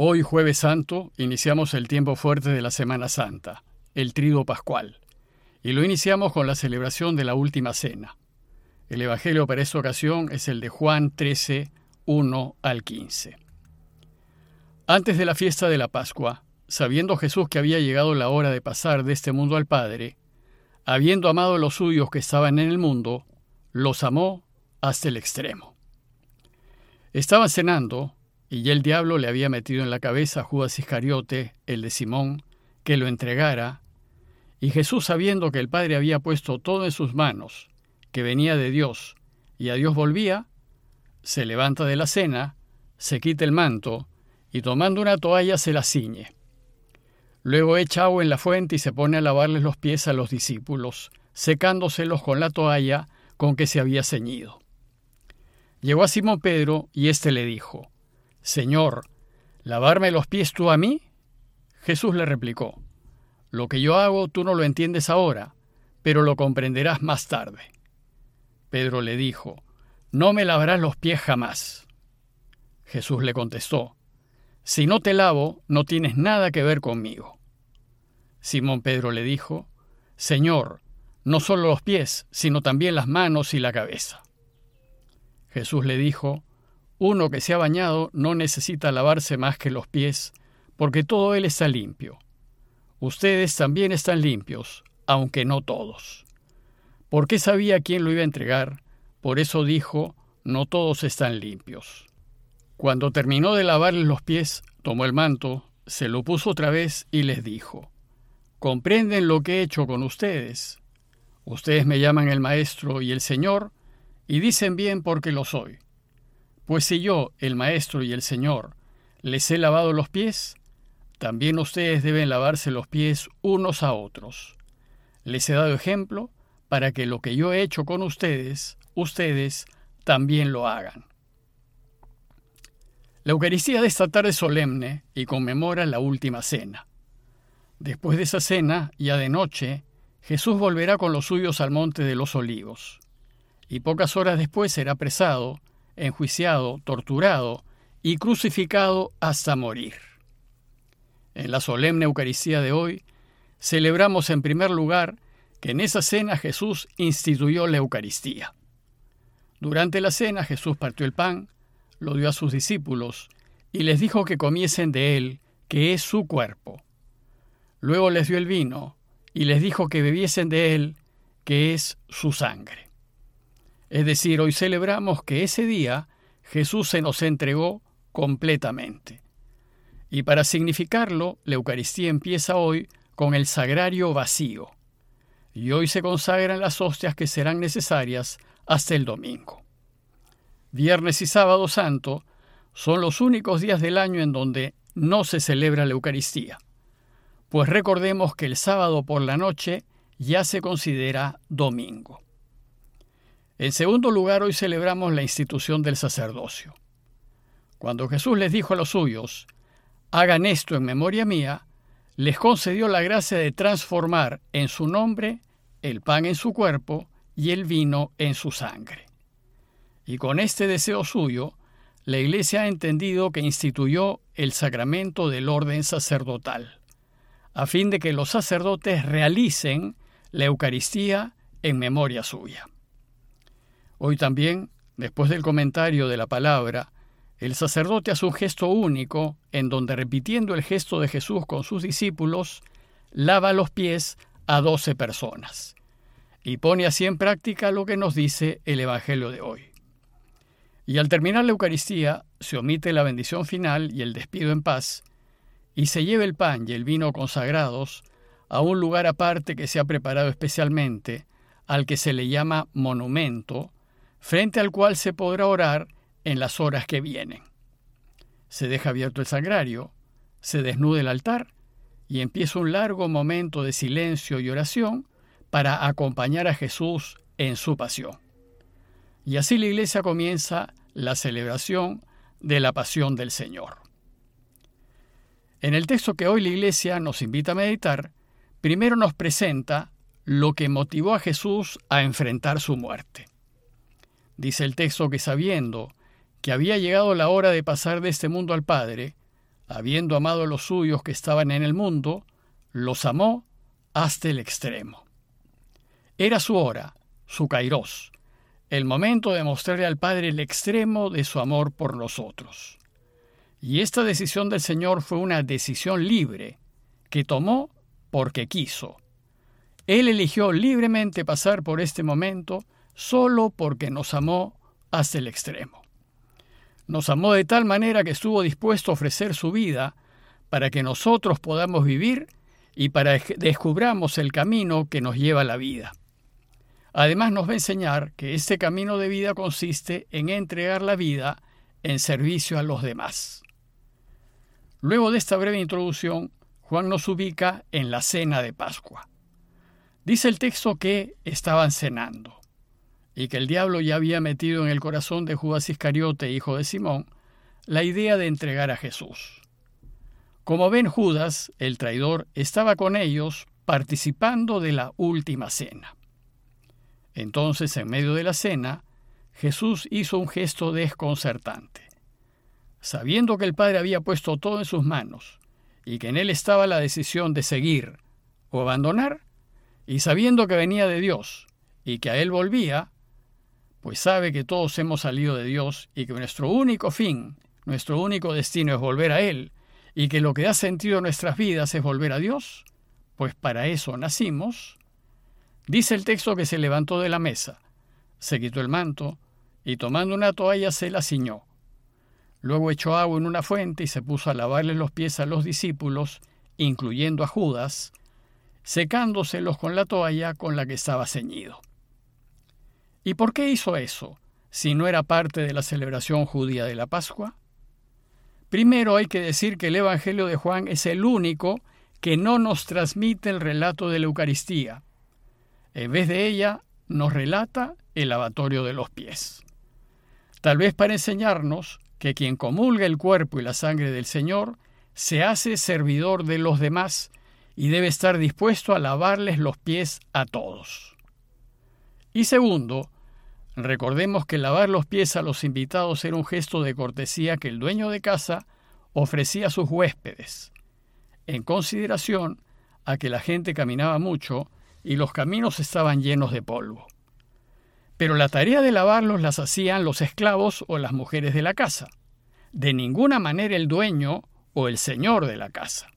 Hoy, jueves santo, iniciamos el tiempo fuerte de la Semana Santa, el Trido Pascual, y lo iniciamos con la celebración de la Última Cena. El Evangelio para esta ocasión es el de Juan 13, 1 al 15. Antes de la fiesta de la Pascua, sabiendo Jesús que había llegado la hora de pasar de este mundo al Padre, habiendo amado a los suyos que estaban en el mundo, los amó hasta el extremo. Estaban cenando y ya el diablo le había metido en la cabeza a Judas Iscariote, el de Simón, que lo entregara, y Jesús, sabiendo que el Padre había puesto todo en sus manos, que venía de Dios, y a Dios volvía, se levanta de la cena, se quita el manto, y tomando una toalla se la ciñe. Luego echa agua en la fuente y se pone a lavarles los pies a los discípulos, secándoselos con la toalla con que se había ceñido. Llegó a Simón Pedro y éste le dijo, Señor, ¿lavarme los pies tú a mí? Jesús le replicó, Lo que yo hago tú no lo entiendes ahora, pero lo comprenderás más tarde. Pedro le dijo, No me lavarás los pies jamás. Jesús le contestó, Si no te lavo, no tienes nada que ver conmigo. Simón Pedro le dijo, Señor, no solo los pies, sino también las manos y la cabeza. Jesús le dijo, uno que se ha bañado no necesita lavarse más que los pies, porque todo él está limpio. Ustedes también están limpios, aunque no todos. Porque sabía quién lo iba a entregar, por eso dijo, no todos están limpios. Cuando terminó de lavarles los pies, tomó el manto, se lo puso otra vez y les dijo, ¿comprenden lo que he hecho con ustedes? Ustedes me llaman el Maestro y el Señor, y dicen bien porque lo soy. Pues si yo, el Maestro y el Señor, les he lavado los pies, también ustedes deben lavarse los pies unos a otros. Les he dado ejemplo para que lo que yo he hecho con ustedes, ustedes también lo hagan. La Eucaristía de esta tarde es solemne y conmemora la última cena. Después de esa cena, ya de noche, Jesús volverá con los suyos al monte de los olivos, y pocas horas después será apresado enjuiciado, torturado y crucificado hasta morir. En la solemne Eucaristía de hoy, celebramos en primer lugar que en esa cena Jesús instituyó la Eucaristía. Durante la cena Jesús partió el pan, lo dio a sus discípulos y les dijo que comiesen de él, que es su cuerpo. Luego les dio el vino y les dijo que bebiesen de él, que es su sangre. Es decir, hoy celebramos que ese día Jesús se nos entregó completamente. Y para significarlo, la Eucaristía empieza hoy con el sagrario vacío. Y hoy se consagran las hostias que serán necesarias hasta el domingo. Viernes y sábado santo son los únicos días del año en donde no se celebra la Eucaristía, pues recordemos que el sábado por la noche ya se considera domingo. En segundo lugar, hoy celebramos la institución del sacerdocio. Cuando Jesús les dijo a los suyos, hagan esto en memoria mía, les concedió la gracia de transformar en su nombre el pan en su cuerpo y el vino en su sangre. Y con este deseo suyo, la Iglesia ha entendido que instituyó el sacramento del orden sacerdotal, a fin de que los sacerdotes realicen la Eucaristía en memoria suya. Hoy también, después del comentario de la palabra, el sacerdote hace un gesto único en donde, repitiendo el gesto de Jesús con sus discípulos, lava los pies a doce personas y pone así en práctica lo que nos dice el Evangelio de hoy. Y al terminar la Eucaristía, se omite la bendición final y el despido en paz, y se lleva el pan y el vino consagrados a un lugar aparte que se ha preparado especialmente, al que se le llama monumento, frente al cual se podrá orar en las horas que vienen. Se deja abierto el sagrario, se desnuda el altar y empieza un largo momento de silencio y oración para acompañar a Jesús en su pasión. Y así la iglesia comienza la celebración de la pasión del Señor. En el texto que hoy la iglesia nos invita a meditar, primero nos presenta lo que motivó a Jesús a enfrentar su muerte. Dice el texto que sabiendo que había llegado la hora de pasar de este mundo al Padre, habiendo amado a los suyos que estaban en el mundo, los amó hasta el extremo. Era su hora, su kairos, el momento de mostrarle al Padre el extremo de su amor por nosotros. Y esta decisión del Señor fue una decisión libre, que tomó porque quiso. Él eligió libremente pasar por este momento solo porque nos amó hasta el extremo. Nos amó de tal manera que estuvo dispuesto a ofrecer su vida para que nosotros podamos vivir y para que descubramos el camino que nos lleva a la vida. Además nos va a enseñar que este camino de vida consiste en entregar la vida en servicio a los demás. Luego de esta breve introducción, Juan nos ubica en la cena de Pascua. Dice el texto que estaban cenando y que el diablo ya había metido en el corazón de Judas Iscariote, hijo de Simón, la idea de entregar a Jesús. Como ven, Judas, el traidor, estaba con ellos participando de la última cena. Entonces, en medio de la cena, Jesús hizo un gesto desconcertante. Sabiendo que el Padre había puesto todo en sus manos y que en él estaba la decisión de seguir o abandonar, y sabiendo que venía de Dios y que a él volvía, pues sabe que todos hemos salido de Dios y que nuestro único fin, nuestro único destino es volver a Él, y que lo que da sentido nuestras vidas es volver a Dios, pues para eso nacimos, Dice el texto que se levantó de la mesa, se quitó el manto y tomando una toalla se la ciñó. Luego echó agua en una fuente y se puso a lavarle los pies a los discípulos, incluyendo a Judas, secándoselos con la toalla con la que estaba ceñido. ¿Y por qué hizo eso, si no era parte de la celebración judía de la Pascua? Primero hay que decir que el Evangelio de Juan es el único que no nos transmite el relato de la Eucaristía, en vez de ella, nos relata el lavatorio de los pies. Tal vez para enseñarnos que quien comulga el cuerpo y la sangre del Señor se hace servidor de los demás y debe estar dispuesto a lavarles los pies a todos. Y segundo, recordemos que lavar los pies a los invitados era un gesto de cortesía que el dueño de casa ofrecía a sus huéspedes, en consideración a que la gente caminaba mucho y los caminos estaban llenos de polvo. Pero la tarea de lavarlos las hacían los esclavos o las mujeres de la casa, de ninguna manera el dueño o el señor de la casa.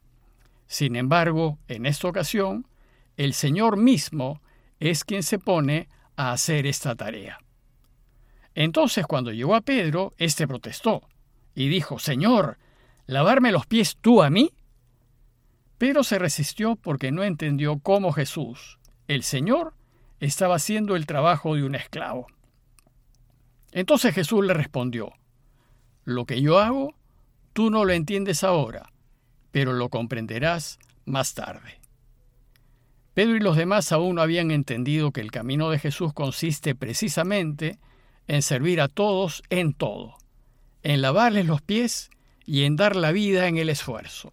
Sin embargo, en esta ocasión, el Señor mismo es quien se pone a hacer esta tarea. Entonces, cuando llegó a Pedro, éste protestó y dijo, Señor, ¿lavarme los pies tú a mí? Pedro se resistió porque no entendió cómo Jesús, el Señor, estaba haciendo el trabajo de un esclavo. Entonces Jesús le respondió, Lo que yo hago, tú no lo entiendes ahora, pero lo comprenderás más tarde. Pedro y los demás aún no habían entendido que el camino de Jesús consiste precisamente en servir a todos en todo, en lavarles los pies y en dar la vida en el esfuerzo.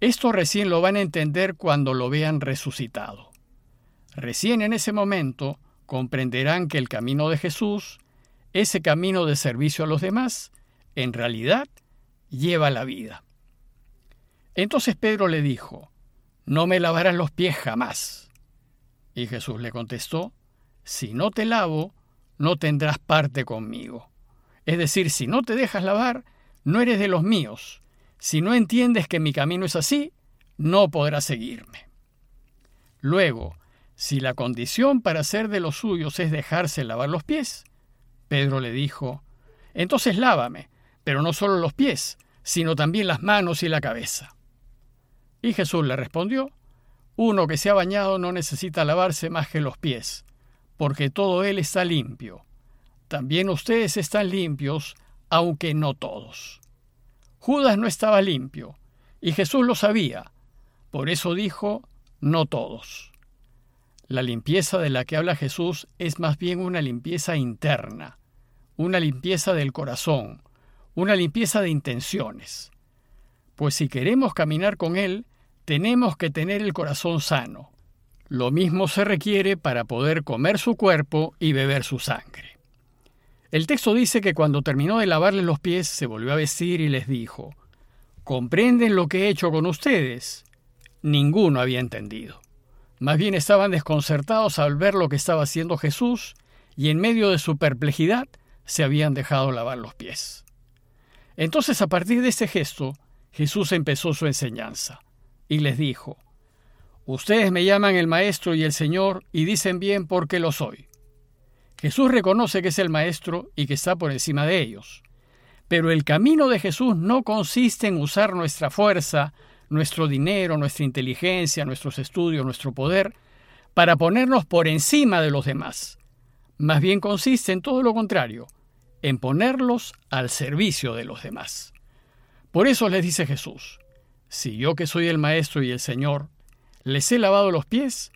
Esto recién lo van a entender cuando lo vean resucitado. Recién en ese momento comprenderán que el camino de Jesús, ese camino de servicio a los demás, en realidad lleva la vida. Entonces Pedro le dijo, No me lavarás los pies jamás. Y Jesús le contestó, Si no te lavo, no tendrás parte conmigo. Es decir, si no te dejas lavar, no eres de los míos, si no entiendes que mi camino es así, no podrás seguirme. Luego, si la condición para ser de los suyos es dejarse lavar los pies, Pedro le dijo, entonces lávame, pero no solo los pies, sino también las manos y la cabeza. Y Jesús le respondió, uno que se ha bañado no necesita lavarse más que los pies, porque todo él está limpio. También ustedes están limpios, aunque no todos. Judas no estaba limpio, y Jesús lo sabía. Por eso dijo, no todos. La limpieza de la que habla Jesús es más bien una limpieza interna, una limpieza del corazón, una limpieza de intenciones. Pues si queremos caminar con Él, tenemos que tener el corazón sano. Lo mismo se requiere para poder comer su cuerpo y beber su sangre. El texto dice que cuando terminó de lavarles los pies se volvió a vestir y les dijo, ¿comprenden lo que he hecho con ustedes? Ninguno había entendido. Más bien estaban desconcertados al ver lo que estaba haciendo Jesús y en medio de su perplejidad se habían dejado lavar los pies. Entonces a partir de ese gesto, Jesús empezó su enseñanza y les dijo, Ustedes me llaman el Maestro y el Señor y dicen bien porque lo soy. Jesús reconoce que es el Maestro y que está por encima de ellos. Pero el camino de Jesús no consiste en usar nuestra fuerza, nuestro dinero, nuestra inteligencia, nuestros estudios, nuestro poder, para ponernos por encima de los demás. Más bien consiste en todo lo contrario, en ponerlos al servicio de los demás. Por eso les dice Jesús, si yo que soy el Maestro y el Señor, les he lavado los pies,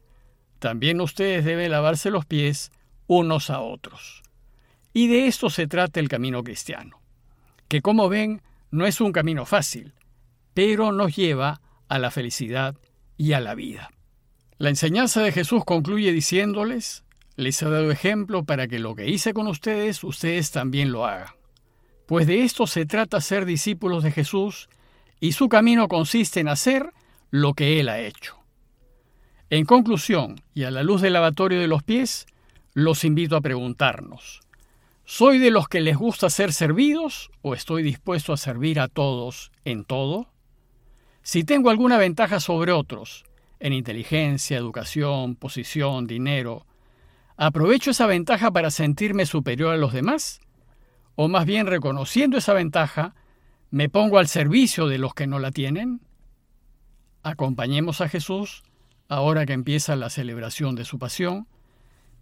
también ustedes deben lavarse los pies unos a otros. Y de esto se trata el camino cristiano, que como ven no es un camino fácil, pero nos lleva a la felicidad y a la vida. La enseñanza de Jesús concluye diciéndoles, les he dado ejemplo para que lo que hice con ustedes, ustedes también lo hagan. Pues de esto se trata ser discípulos de Jesús, y su camino consiste en hacer lo que Él ha hecho. En conclusión, y a la luz del lavatorio de los pies, los invito a preguntarnos, ¿soy de los que les gusta ser servidos o estoy dispuesto a servir a todos en todo? Si tengo alguna ventaja sobre otros, en inteligencia, educación, posición, dinero, ¿aprovecho esa ventaja para sentirme superior a los demás? ¿O más bien reconociendo esa ventaja, me pongo al servicio de los que no la tienen? Acompañemos a Jesús ahora que empieza la celebración de su pasión,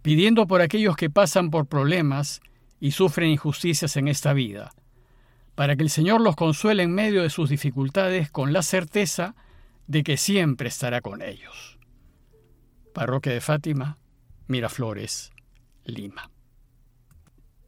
pidiendo por aquellos que pasan por problemas y sufren injusticias en esta vida, para que el Señor los consuele en medio de sus dificultades con la certeza de que siempre estará con ellos. Parroquia de Fátima, Miraflores, Lima.